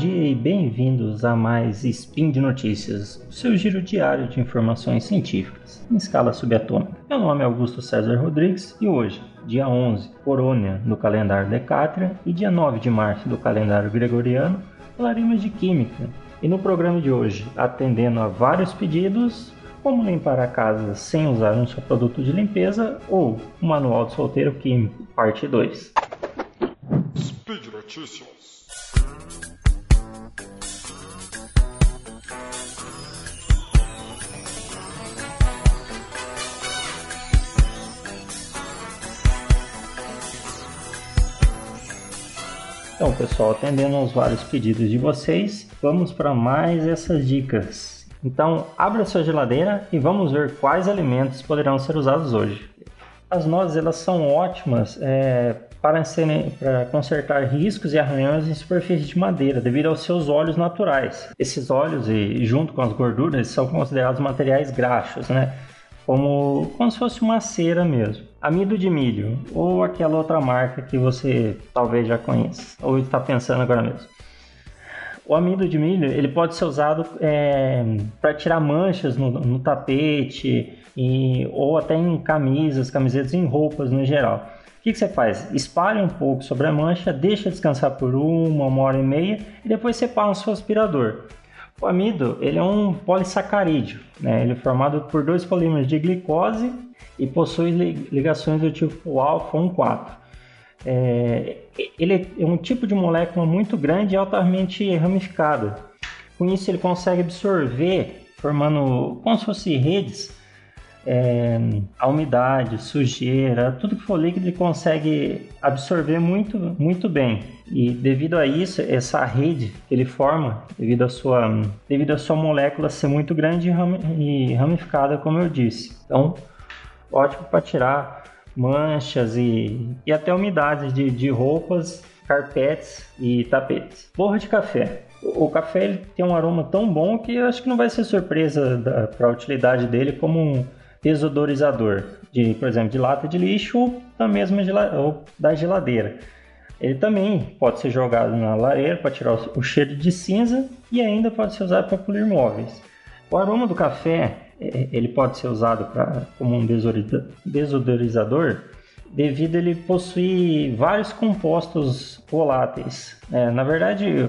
dia e bem-vindos a mais Spin de Notícias, o seu giro diário de informações científicas em escala subatômica. Meu nome é Augusto César Rodrigues e hoje, dia 11, Corônia no calendário Decátria e dia 9 de março do calendário Gregoriano, falaremos de Química. E no programa de hoje, atendendo a vários pedidos, como limpar a casa sem usar um só produto de limpeza ou o Manual do Solteiro Químico, parte 2. Speed Notícias. Então, pessoal, atendendo aos vários pedidos de vocês, vamos para mais essas dicas. Então, abra sua geladeira e vamos ver quais alimentos poderão ser usados hoje. As nozes elas são ótimas é, para, serem, para consertar riscos e arranhões em superfície de madeira, devido aos seus óleos naturais. Esses óleos, e junto com as gorduras, são considerados materiais graxos, né? como, como se fosse uma cera mesmo. Amido de milho, ou aquela outra marca que você talvez já conheça, ou está pensando agora mesmo. O amido de milho ele pode ser usado é, para tirar manchas no, no tapete e, ou até em camisas, camisetas, em roupas no geral. O que, que, você faz? Espalha um pouco sobre a mancha, deixa descansar por uma, uma hora e meia e depois separa no seu aspirador. O amido ele é um polissacarídeo, né? ele é formado por dois polímeros de glicose e possui ligações do tipo alfa 1,4. É, ele é um tipo de molécula muito grande e altamente ramificada. Com isso ele consegue absorver, formando como se fossem redes, é, a umidade, sujeira, tudo que for líquido ele consegue absorver muito, muito bem. E devido a isso, essa rede que ele forma, devido à sua, devido à sua molécula ser muito grande e ramificada, como eu disse. Então, ótimo para tirar manchas e, e até umidades de, de roupas, carpetes e tapetes. Borra de café. O, o café ele tem um aroma tão bom que eu acho que não vai ser surpresa para a utilidade dele como um desodorizador, de, por exemplo, de lata de lixo ou da mesma ou da geladeira. Ele também pode ser jogado na lareira para tirar o cheiro de cinza e ainda pode ser usado para polir móveis. O aroma do café é, ele pode ser usado pra, como um desodorizador devido ele possuir vários compostos voláteis. É, na verdade,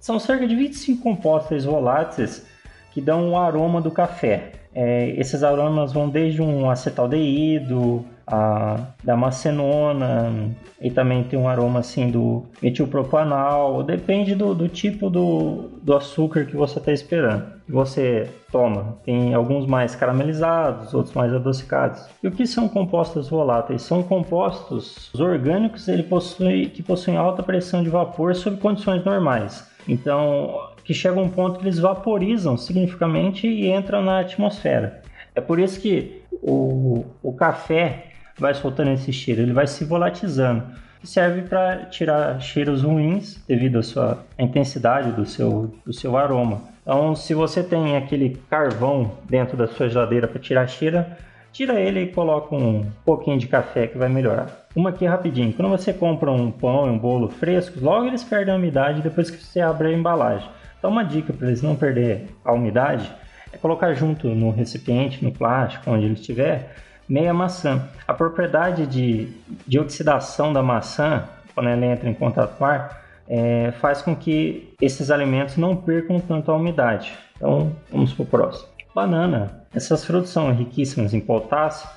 são cerca de 25 compostos voláteis que dão o aroma do café. É, esses aromas vão desde um acetaldeído, a damascenona e também tem um aroma assim do metilpropanal, depende do, do tipo do, do açúcar que você está esperando. Você toma, tem alguns mais caramelizados, outros mais adocicados. E o que são compostos voláteis? São compostos orgânicos ele possui, que possuem alta pressão de vapor sob condições normais. Então, que chega a um ponto que eles vaporizam significativamente e entram na atmosfera. É por isso que o, o café vai soltando esse cheiro, ele vai se volatilizando. Serve para tirar cheiros ruins devido à sua intensidade do seu, do seu aroma. Então, se você tem aquele carvão dentro da sua geladeira para tirar cheiro, tira ele e coloca um pouquinho de café que vai melhorar. Uma aqui rapidinho. Quando você compra um pão e um bolo frescos, logo eles perdem a umidade depois que você abre a embalagem. Então, uma dica para eles não perder a umidade é colocar junto no recipiente, no plástico, onde ele estiver, meia maçã. A propriedade de, de oxidação da maçã, quando ela entra em contato com o ar, é, faz com que esses alimentos não percam tanto a umidade. Então, vamos para o próximo. Banana. Essas frutas são riquíssimas em potássio.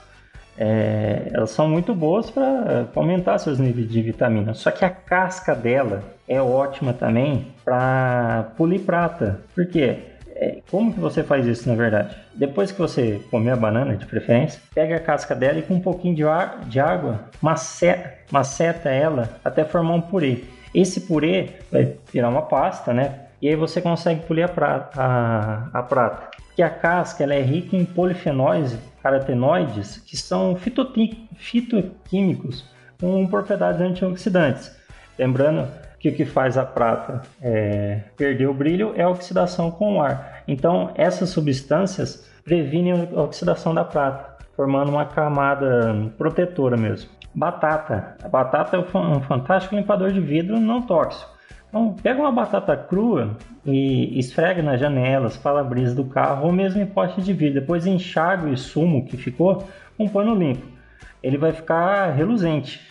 É, elas são muito boas para aumentar seus níveis de vitamina. Só que a casca dela é ótima também para polir prata. Por quê? É, como que você faz isso na verdade? Depois que você comer a banana, de preferência, pega a casca dela e com um pouquinho de, ar, de água maceta, maceta ela até formar um purê. Esse purê vai virar uma pasta, né? E aí você consegue polir a prata. A, a prata. Porque a casca ela é rica em polifenóis, carotenoides, que são fitoquímicos com propriedades antioxidantes. Lembrando que o que faz a prata é, perder o brilho é a oxidação com o ar. Então, essas substâncias previnem a oxidação da prata, formando uma camada protetora mesmo. Batata. A batata é um fantástico limpador de vidro não tóxico. Então, pega uma batata crua e esfrega nas janelas, para-brisa do carro ou mesmo em poste de vidro. Depois enxaga o sumo que ficou com um pano limpo. Ele vai ficar reluzente.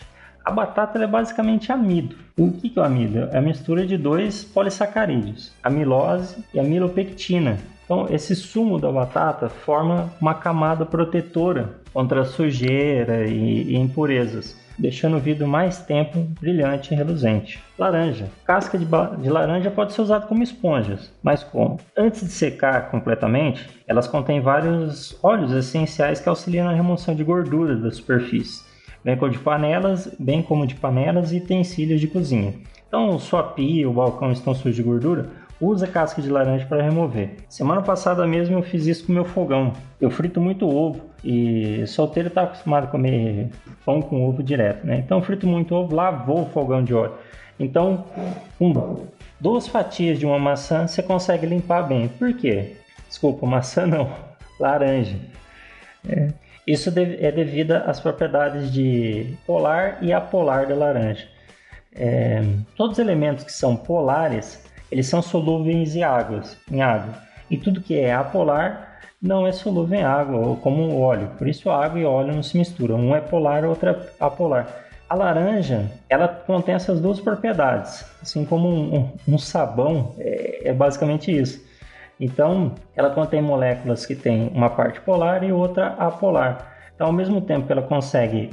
A batata é basicamente amido. O que é o amido? É a mistura de dois polissacarídeos, amilose e amilopectina. Então, esse sumo da batata forma uma camada protetora contra sujeira e impurezas deixando o vidro mais tempo brilhante e reluzente. Laranja. Casca de, de, laranja pode ser usada como esponjas, mas como? Antes de secar completamente, elas contêm vários óleos essenciais que auxiliam na remoção de gordura da superfície, bem como de panelas, bem como de panelas e utensílios de cozinha. Então, sua pia ou balcão estão sujos de gordura, usa casca de laranja para remover. Semana passada mesmo eu fiz isso com meu fogão. Eu frito muito ovo e solteiro está acostumado a comer pão com ovo direto, né? Então frito muito ovo, lavou o fogão de óleo. Então, duas fatias de uma maçã você consegue limpar bem. Por quê? Desculpa, maçã não, laranja. É. Isso é devido às propriedades de polar e apolar da laranja. É, todos os elementos que são polares eles são solúveis em, águas, em água. E tudo que é apolar não é solúvel em água, ou como óleo. Por isso água e óleo não se misturam. Um é polar, outro é apolar. A laranja, ela contém essas duas propriedades, assim como um, um, um sabão é, é, basicamente isso. Então, ela contém moléculas que têm uma parte polar e outra apolar. Então, ao mesmo tempo que ela consegue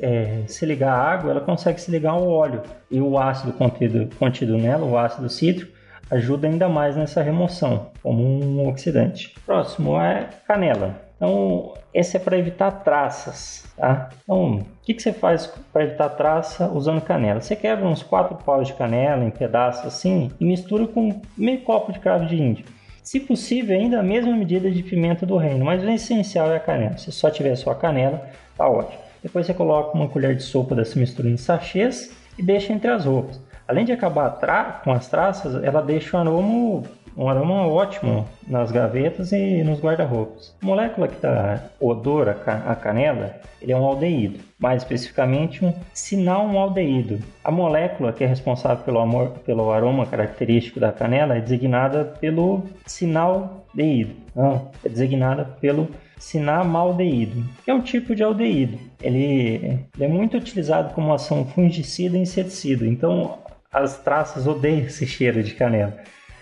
é, se ligar à água, ela consegue se ligar ao óleo. E o ácido contido, contido nela, o ácido cítrico, ajuda ainda mais nessa remoção, como um oxidante. Próximo é canela. Então, esse é para evitar traças, tá? Então, o que, que você faz para evitar traça usando canela? Você quebra uns quatro paus de canela em pedaços assim e mistura com meio copo de cravo de índio. Se possível, ainda a mesma medida de pimenta do reino, mas o essencial é a canela. Se só tiver só a canela, tá ótimo. Depois você coloca uma colher de sopa dessa mistura em sachês e deixa entre as roupas. Além de acabar com as traças, ela deixa um aroma, um aroma ótimo nas gavetas e nos guarda-roupas. A molécula que dá odor à canela ele é um aldeído, mais especificamente um sinal-aldeído. A molécula que é responsável pelo, amor, pelo aroma característico da canela é designada pelo sinal-aldeído, não, é designada pelo cinamaldeído, que é um tipo de aldeído. Ele, ele, é muito utilizado como ação fungicida e inseticida, então as traças odeiam esse cheiro de canela.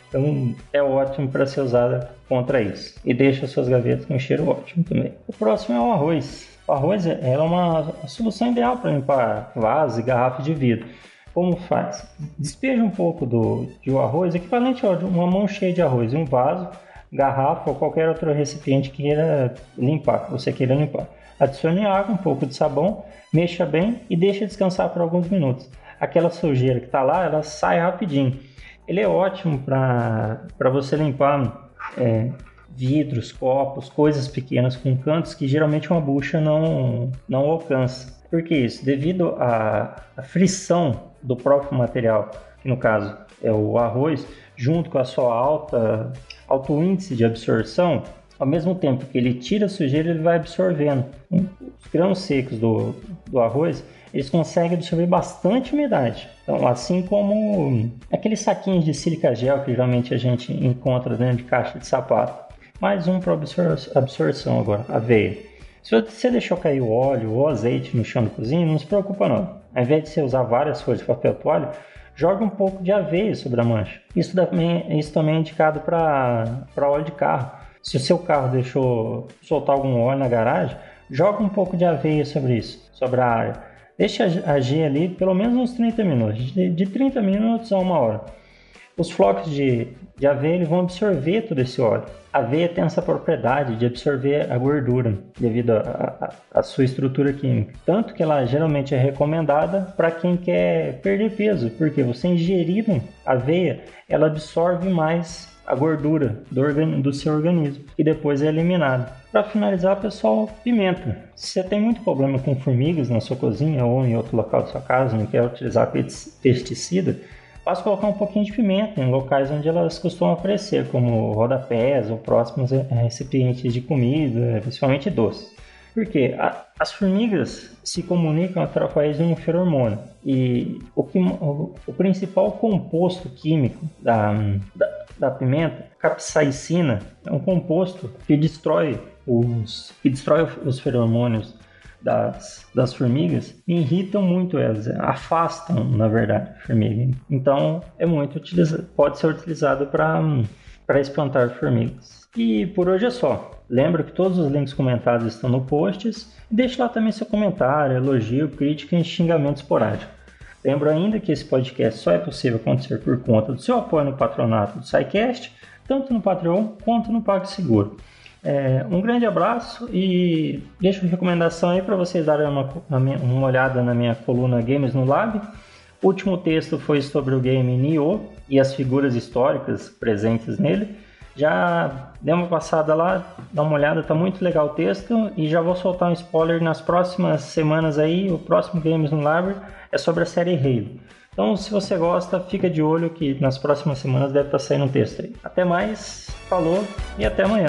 Então é ótimo para ser usada contra isso. E deixa suas gavetas com um cheiro ótimo também. O próximo é o arroz. O arroz é uma solução ideal para limpar vasos e garrafas de vidro. Como faz? Despeja um pouco do, de o arroz, equivalente a uma mão cheia de arroz em um vaso garrafa ou qualquer outro recipiente que queira limpar, você queira limpar. Adicione água, um pouco de sabão, mexa bem e deixe descansar por alguns minutos. Aquela sujeira que está lá, ela sai rapidinho. Ele é ótimo para você limpar é, vidros, copos, coisas pequenas com cantos que geralmente uma bucha não, não alcança. Por que isso? Devido à, frição do próprio material, que no caso é o arroz, junto com a sua alta alto índice de absorção, ao mesmo tempo que ele tira a sujeira, ele vai absorvendo. Os grãos secos do, do arroz, eles conseguem absorver bastante umidade. Então, assim como aqueles saquinhos de sílica gel que geralmente a gente encontra dentro de caixa de sapato. Mais um para absor absorção agora, aveia. Se você deixou cair o óleo ou azeite no chão da cozinha, não se preocupa não. Ao invés de você usar várias folhas de papel toalha, joga um pouco de aveia sobre a mancha. Isso também, isso também é indicado para óleo de carro. Se o seu carro deixou soltar algum óleo na garagem, joga um pouco de aveia sobre isso, sobre a área. Deixa agir ali pelo menos uns 30 minutos, de, de 30 minutos a uma hora. Os flocos de, de aveia vão absorver todo esse óleo. A aveia tem essa propriedade de absorver a gordura devido à sua estrutura química. Tanto que ela geralmente é recomendada para quem quer perder peso, porque você ingerindo aveia, ela absorve mais a gordura do, do seu organismo e depois é eliminada. Para finalizar, pessoal, pimenta. Se você tem muito problema com formigas na sua cozinha ou em outro local da sua casa, não quer utilizar pesticida, Posso colocar um pouquinho de pimenta em locais onde elas costumam aparecer, como rodapés ou próximos recipientes de comida, principalmente doce. Porque a, as formigas se comunicam através de um feromônio. E o, que, o, o principal composto químico da, da, da pimenta, capsaicina, é um composto que destrói os, que destrói os feromônios das, das formigas irritam muito elas, afastam, na verdade, a formiga. Então, é muito utilizado, pode ser utilizado para espantar formigas. E por hoje é só. Lembra que todos os links comentados estão no posts. Deixe lá também seu comentário, elogio, crítica e xingamento esporádico. Lembro ainda que esse podcast só é possível acontecer por conta do seu apoio no patronato do SciCast, tanto no Patreon quanto no PagSeguro. É, um grande abraço e deixo uma recomendação aí para vocês darem uma, uma olhada na minha coluna Games no Lab. O último texto foi sobre o game Nioh e as figuras históricas presentes nele. Já dê uma passada lá, dá uma olhada, tá muito legal o texto e já vou soltar um spoiler nas próximas semanas aí. O próximo Games no Library é sobre a série Halo. Então, se você gosta, fica de olho que nas próximas semanas deve estar tá saindo um texto aí. Até mais, falou e até amanhã.